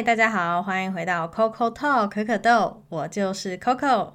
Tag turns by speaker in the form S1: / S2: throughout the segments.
S1: 嗨，大家好，欢迎回到 Coco Talk 可可豆，我就是 Coco，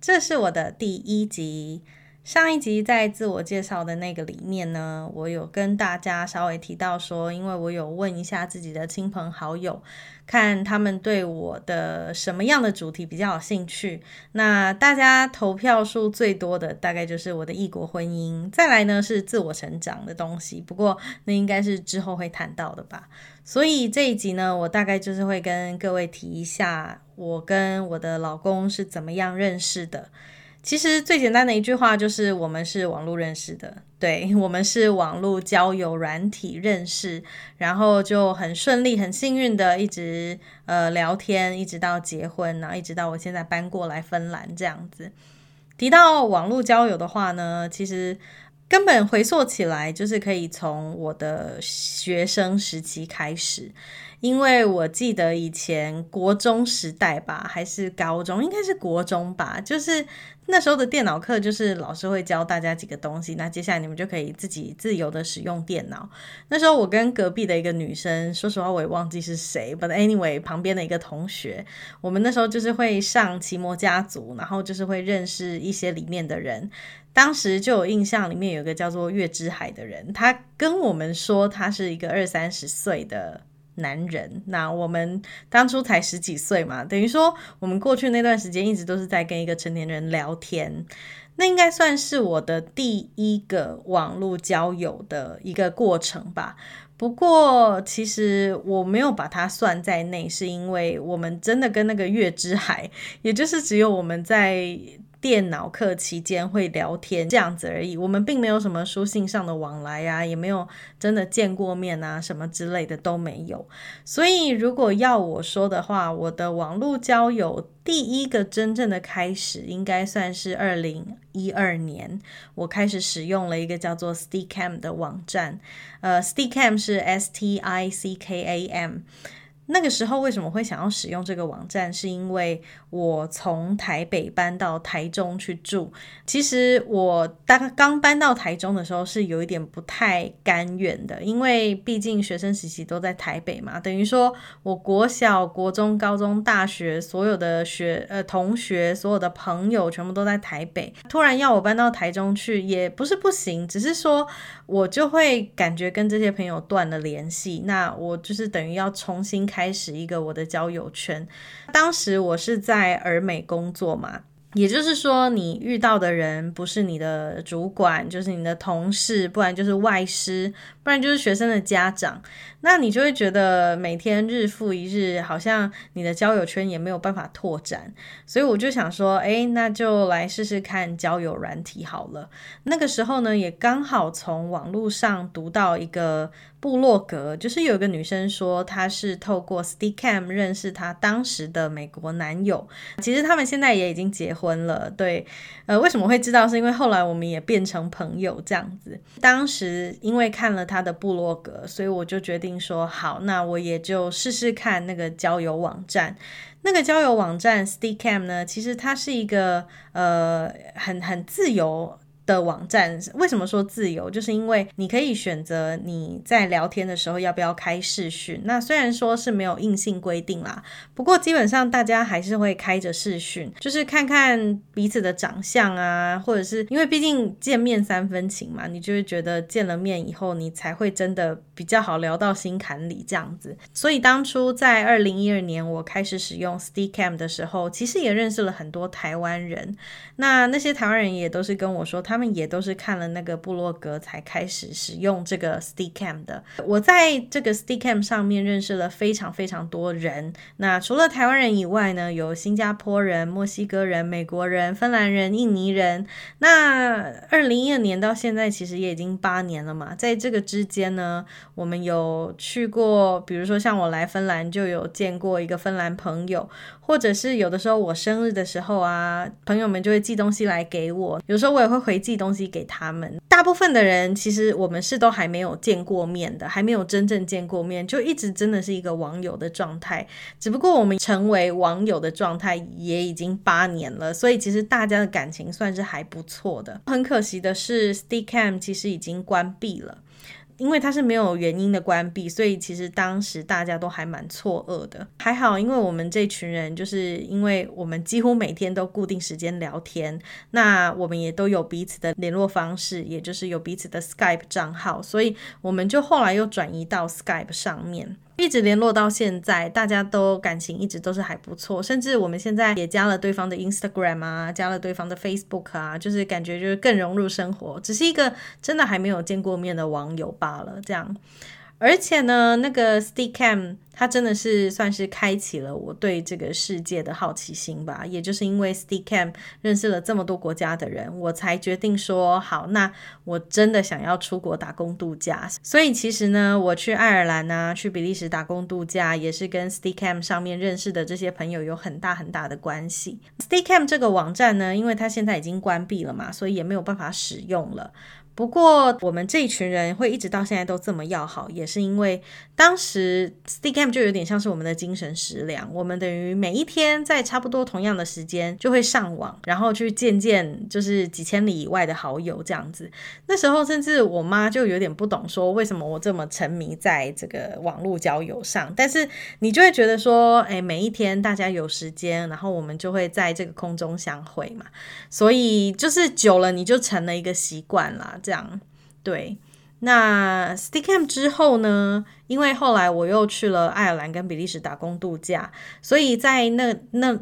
S1: 这是我的第一集。上一集在自我介绍的那个里面呢，我有跟大家稍微提到说，因为我有问一下自己的亲朋好友，看他们对我的什么样的主题比较有兴趣。那大家投票数最多的大概就是我的异国婚姻，再来呢是自我成长的东西，不过那应该是之后会谈到的吧。所以这一集呢，我大概就是会跟各位提一下，我跟我的老公是怎么样认识的。其实最简单的一句话就是，我们是网络认识的，对我们是网络交友软体认识，然后就很顺利、很幸运的一直呃聊天，一直到结婚，然后一直到我现在搬过来芬兰这样子。提到网络交友的话呢，其实根本回溯起来，就是可以从我的学生时期开始。因为我记得以前国中时代吧，还是高中，应该是国中吧，就是那时候的电脑课，就是老师会教大家几个东西，那接下来你们就可以自己自由的使用电脑。那时候我跟隔壁的一个女生，说实话我也忘记是谁，but anyway，旁边的一个同学，我们那时候就是会上奇摩家族，然后就是会认识一些里面的人。当时就有印象，里面有个叫做月之海的人，他跟我们说他是一个二三十岁的。男人，那我们当初才十几岁嘛，等于说我们过去那段时间一直都是在跟一个成年人聊天，那应该算是我的第一个网络交友的一个过程吧。不过其实我没有把它算在内，是因为我们真的跟那个月之海，也就是只有我们在。电脑课期间会聊天这样子而已，我们并没有什么书信上的往来呀，也没有真的见过面啊，什么之类的都没有。所以如果要我说的话，我的网络交友第一个真正的开始，应该算是二零一二年，我开始使用了一个叫做 Stickam 的网站。呃，Stickam 是 S T I C K A M。那个时候为什么会想要使用这个网站？是因为我从台北搬到台中去住。其实我刚刚搬到台中的时候是有一点不太甘愿的，因为毕竟学生时期都在台北嘛，等于说我国小、国中、高中、大学所有的学呃同学、所有的朋友全部都在台北，突然要我搬到台中去，也不是不行，只是说我就会感觉跟这些朋友断了联系。那我就是等于要重新开。开始一个我的交友圈，当时我是在尔美工作嘛，也就是说，你遇到的人不是你的主管，就是你的同事，不然就是外师，不然就是学生的家长。那你就会觉得每天日复一日，好像你的交友圈也没有办法拓展，所以我就想说，哎，那就来试试看交友软体好了。那个时候呢，也刚好从网络上读到一个部落格，就是有一个女生说，她是透过 Stickam 认识她当时的美国男友，其实他们现在也已经结婚了。对，呃，为什么会知道？是因为后来我们也变成朋友这样子。当时因为看了他的部落格，所以我就决定。说好，那我也就试试看那个交友网站。那个交友网站 Stickam 呢，其实它是一个呃很很自由。的网站为什么说自由？就是因为你可以选择你在聊天的时候要不要开视讯。那虽然说是没有硬性规定啦，不过基本上大家还是会开着视讯，就是看看彼此的长相啊，或者是因为毕竟见面三分情嘛，你就会觉得见了面以后你才会真的比较好聊到心坎里这样子。所以当初在二零一二年我开始使用 Stickam 的时候，其实也认识了很多台湾人。那那些台湾人也都是跟我说他。他们也都是看了那个部落格才开始使用这个 Stickam 的。我在这个 Stickam 上面认识了非常非常多人。那除了台湾人以外呢，有新加坡人、墨西哥人、美国人、芬兰人、印尼人。那二零一二年到现在其实也已经八年了嘛，在这个之间呢，我们有去过，比如说像我来芬兰就有见过一个芬兰朋友，或者是有的时候我生日的时候啊，朋友们就会寄东西来给我，有时候我也会回。寄东西给他们，大部分的人其实我们是都还没有见过面的，还没有真正见过面，就一直真的是一个网友的状态。只不过我们成为网友的状态也已经八年了，所以其实大家的感情算是还不错的。很可惜的是，Stickam 其实已经关闭了。因为它是没有原因的关闭，所以其实当时大家都还蛮错愕的。还好，因为我们这群人，就是因为我们几乎每天都固定时间聊天，那我们也都有彼此的联络方式，也就是有彼此的 Skype 账号，所以我们就后来又转移到 Skype 上面。一直联络到现在，大家都感情一直都是还不错，甚至我们现在也加了对方的 Instagram 啊，加了对方的 Facebook 啊，就是感觉就是更融入生活，只是一个真的还没有见过面的网友罢了，这样。而且呢，那个 Steadicam 它真的是算是开启了我对这个世界的好奇心吧。也就是因为 Steadicam 认识了这么多国家的人，我才决定说好，那我真的想要出国打工度假。所以其实呢，我去爱尔兰啊，去比利时打工度假，也是跟 Steadicam 上面认识的这些朋友有很大很大的关系。Steadicam 这个网站呢，因为它现在已经关闭了嘛，所以也没有办法使用了。不过，我们这一群人会一直到现在都这么要好，也是因为当时 Stick Camp 就有点像是我们的精神食粮。我们等于每一天在差不多同样的时间就会上网，然后去见见就是几千里以外的好友这样子。那时候甚至我妈就有点不懂，说为什么我这么沉迷在这个网络交友上。但是你就会觉得说，哎，每一天大家有时间，然后我们就会在这个空中相会嘛。所以就是久了，你就成了一个习惯啦。这样对，那 Sticky Cam 之后呢？因为后来我又去了爱尔兰跟比利时打工度假，所以在那那。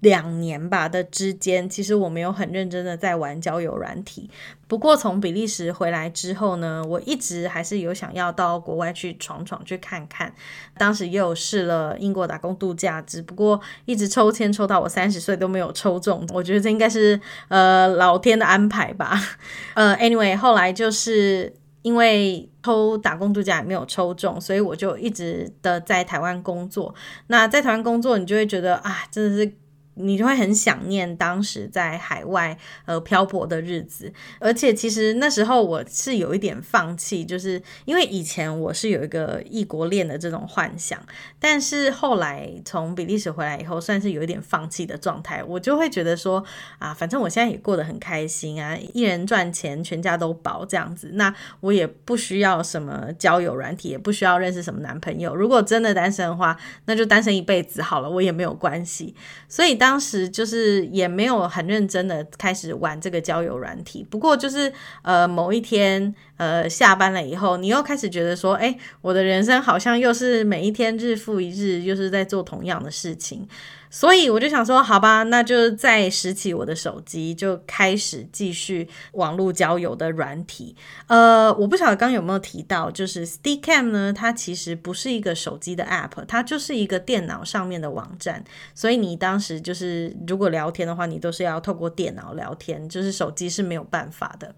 S1: 两年吧的之间，其实我没有很认真的在玩交友软体。不过从比利时回来之后呢，我一直还是有想要到国外去闯闯去看看。当时也有试了英国打工度假，只不过一直抽签抽到我三十岁都没有抽中。我觉得这应该是呃老天的安排吧。呃，anyway，后来就是因为抽打工度假也没有抽中，所以我就一直的在台湾工作。那在台湾工作，你就会觉得啊，真的是。你就会很想念当时在海外呃漂泊的日子，而且其实那时候我是有一点放弃，就是因为以前我是有一个异国恋的这种幻想，但是后来从比利时回来以后，算是有一点放弃的状态。我就会觉得说啊，反正我现在也过得很开心啊，一人赚钱，全家都饱这样子，那我也不需要什么交友软体，也不需要认识什么男朋友。如果真的单身的话，那就单身一辈子好了，我也没有关系。所以。当时就是也没有很认真的开始玩这个交友软体，不过就是呃某一天呃下班了以后，你又开始觉得说，哎，我的人生好像又是每一天日复一日，又是在做同样的事情。所以我就想说，好吧，那就再拾起我的手机，就开始继续网络交友的软体。呃，我不晓得刚有没有提到，就是 Ste Cam 呢，它其实不是一个手机的 App，它就是一个电脑上面的网站。所以你当时就是如果聊天的话，你都是要透过电脑聊天，就是手机是没有办法的。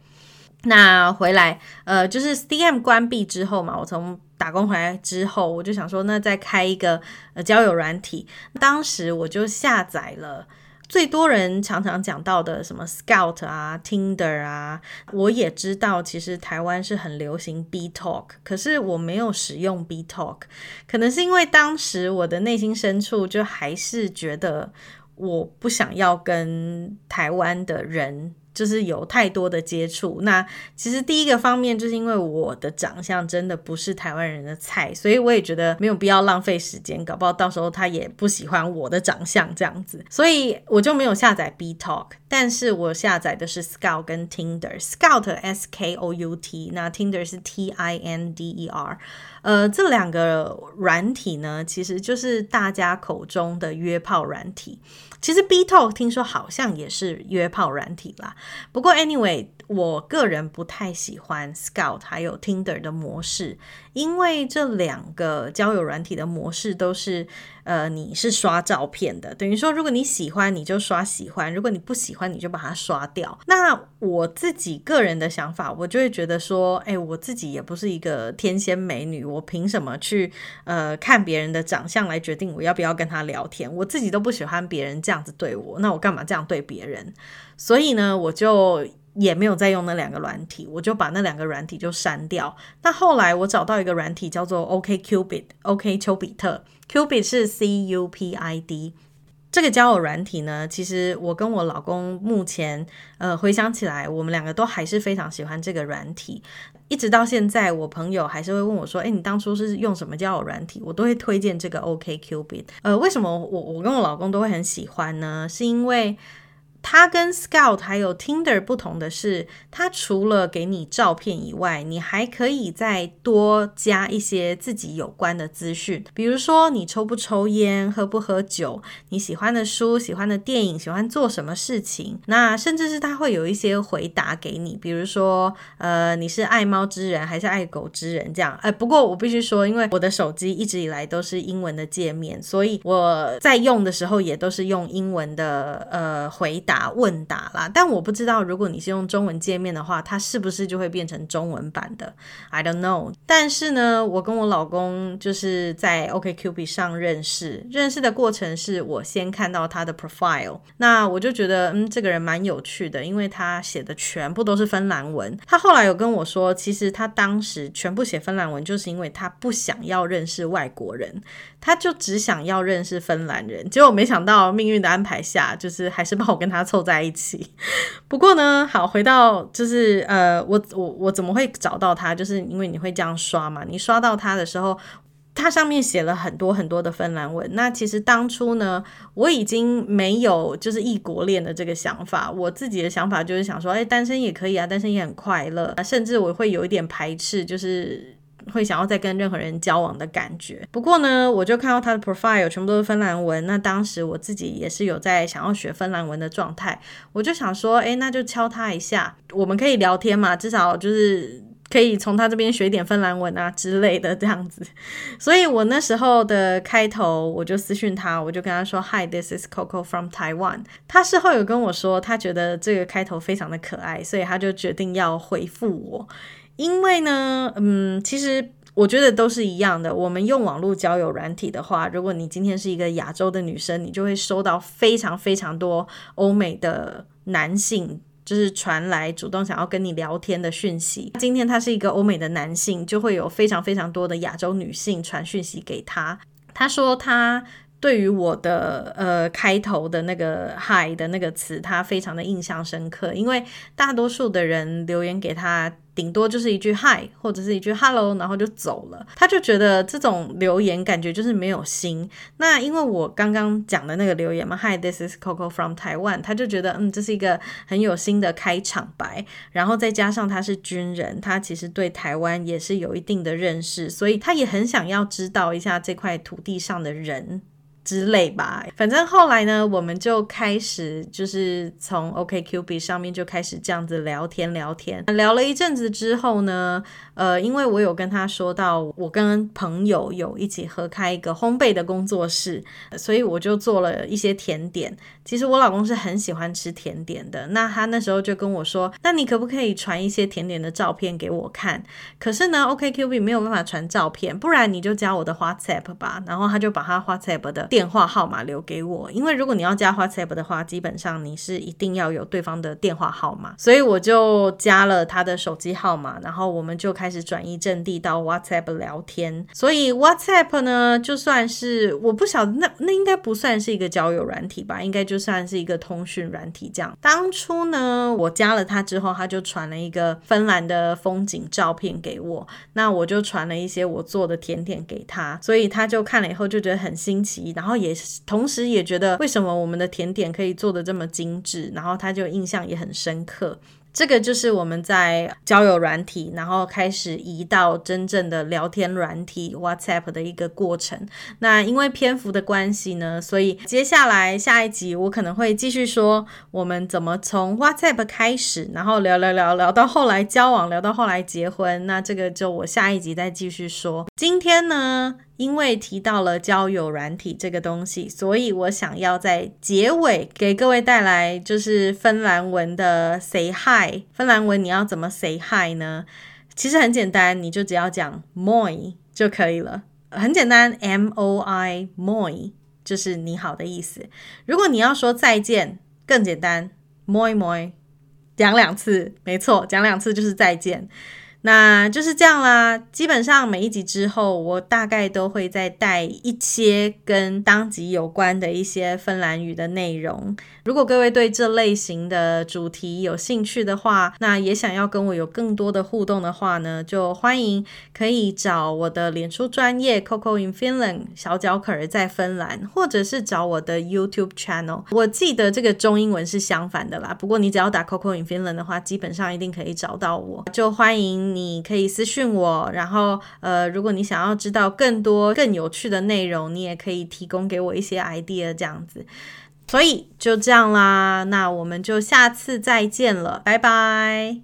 S1: 那回来，呃，就是 D M 关闭之后嘛，我从打工回来之后，我就想说，那再开一个呃交友软体。当时我就下载了最多人常常讲到的什么 Scout 啊、Tinder 啊。我也知道，其实台湾是很流行 B Talk，可是我没有使用 B Talk，可能是因为当时我的内心深处就还是觉得我不想要跟台湾的人。就是有太多的接触，那其实第一个方面就是因为我的长相真的不是台湾人的菜，所以我也觉得没有必要浪费时间，搞不好到时候他也不喜欢我的长相这样子，所以我就没有下载 B Talk，但是我下载的是 Scout 跟 Tinder，Scout S K O U T，那 Tinder 是 T I N D E R，呃，这两个软体呢，其实就是大家口中的约炮软体。其实 B Talk 听说好像也是约炮软体啦，不过 anyway。我个人不太喜欢 Scout 还有 Tinder 的模式，因为这两个交友软体的模式都是，呃，你是刷照片的，等于说如果你喜欢你就刷喜欢，如果你不喜欢你就把它刷掉。那我自己个人的想法，我就会觉得说，哎，我自己也不是一个天仙美女，我凭什么去呃看别人的长相来决定我要不要跟他聊天？我自己都不喜欢别人这样子对我，那我干嘛这样对别人？所以呢，我就。也没有再用那两个软体，我就把那两个软体就删掉。那后来我找到一个软体叫做 OK Cupid，OK 丘比特，Cupid 是 C U P I D。这个交友软体呢，其实我跟我老公目前呃回想起来，我们两个都还是非常喜欢这个软体。一直到现在，我朋友还是会问我说：“哎，你当初是用什么交友软体？”我都会推荐这个 OK Cupid。呃，为什么我我跟我老公都会很喜欢呢？是因为。它跟 Scout 还有 Tinder 不同的是，它除了给你照片以外，你还可以再多加一些自己有关的资讯，比如说你抽不抽烟、喝不喝酒、你喜欢的书、喜欢的电影、喜欢做什么事情。那甚至是它会有一些回答给你，比如说呃你是爱猫之人还是爱狗之人这样。呃，不过我必须说，因为我的手机一直以来都是英文的界面，所以我在用的时候也都是用英文的呃回答。答问答啦，但我不知道如果你是用中文界面的话，它是不是就会变成中文版的？I don't know。但是呢，我跟我老公就是在 OKQB 上认识，认识的过程是我先看到他的 profile，那我就觉得嗯，这个人蛮有趣的，因为他写的全部都是芬兰文。他后来有跟我说，其实他当时全部写芬兰文，就是因为他不想要认识外国人，他就只想要认识芬兰人。结果没想到命运的安排下，就是还是把我跟他。凑在一起，不过呢，好回到就是呃，我我我怎么会找到他？就是因为你会这样刷嘛，你刷到他的时候，他上面写了很多很多的芬兰文。那其实当初呢，我已经没有就是异国恋的这个想法，我自己的想法就是想说，哎，单身也可以啊，单身也很快乐，甚至我会有一点排斥，就是。会想要再跟任何人交往的感觉。不过呢，我就看到他的 profile 全部都是芬兰文。那当时我自己也是有在想要学芬兰文的状态，我就想说，哎，那就敲他一下，我们可以聊天嘛，至少就是可以从他这边学一点芬兰文啊之类的这样子。所以我那时候的开头我就私讯他，我就跟他说，Hi，this is Coco from Taiwan。他事后有跟我说，他觉得这个开头非常的可爱，所以他就决定要回复我。因为呢，嗯，其实我觉得都是一样的。我们用网络交友软体的话，如果你今天是一个亚洲的女生，你就会收到非常非常多欧美的男性，就是传来主动想要跟你聊天的讯息。今天他是一个欧美的男性，就会有非常非常多的亚洲女性传讯息给他。他说他。对于我的呃开头的那个 “hi” 的那个词，他非常的印象深刻，因为大多数的人留言给他，顶多就是一句 “hi” 或者是一句 “hello”，然后就走了。他就觉得这种留言感觉就是没有心。那因为我刚刚讲的那个留言嘛，“Hi，this is Coco from Taiwan”，他就觉得嗯，这是一个很有心的开场白。然后再加上他是军人，他其实对台湾也是有一定的认识，所以他也很想要知道一下这块土地上的人。之类吧，反正后来呢，我们就开始就是从 OKQB 上面就开始这样子聊天聊天，聊了一阵子之后呢，呃，因为我有跟他说到我跟朋友有一起合开一个烘焙的工作室，所以我就做了一些甜点。其实我老公是很喜欢吃甜点的，那他那时候就跟我说，那你可不可以传一些甜点的照片给我看？可是呢，OKQB 没有办法传照片，不然你就加我的 WhatsApp 吧。然后他就把他 WhatsApp 的。电话号码留给我，因为如果你要加 WhatsApp 的话，基本上你是一定要有对方的电话号码，所以我就加了他的手机号码，然后我们就开开始转移阵地到 WhatsApp 聊天。所以 WhatsApp 呢，就算是我不晓得，那那应该不算是一个交友软体吧，应该就算是一个通讯软体这样。当初呢，我加了他之后，他就传了一个芬兰的风景照片给我，那我就传了一些我做的甜点给他，所以他就看了以后就觉得很新奇，然后也同时也觉得为什么我们的甜点可以做的这么精致，然后他就印象也很深刻。这个就是我们在交友软体，然后开始移到真正的聊天软体 WhatsApp 的一个过程。那因为篇幅的关系呢，所以接下来下一集我可能会继续说我们怎么从 WhatsApp 开始，然后聊聊聊聊到后来交往，聊到后来结婚。那这个就我下一集再继续说。今天呢？因为提到了交友软体这个东西，所以我想要在结尾给各位带来就是芬兰文的 say hi。芬兰文你要怎么 say hi 呢？其实很简单，你就只要讲 moi 就可以了，很简单，m o i moi 就是你好的意思。如果你要说再见，更简单，moi moi，讲两次，没错，讲两次就是再见。那就是这样啦。基本上每一集之后，我大概都会再带一些跟当集有关的一些芬兰语的内容。如果各位对这类型的主题有兴趣的话，那也想要跟我有更多的互动的话呢，就欢迎可以找我的脸书专业 Coco in Finland 小脚可儿在芬兰，或者是找我的 YouTube channel。我记得这个中英文是相反的啦，不过你只要打 Coco in Finland 的话，基本上一定可以找到我。就欢迎你可以私信我，然后呃，如果你想要知道更多更有趣的内容，你也可以提供给我一些 idea 这样子。所以就这样啦，那我们就下次再见了，拜拜。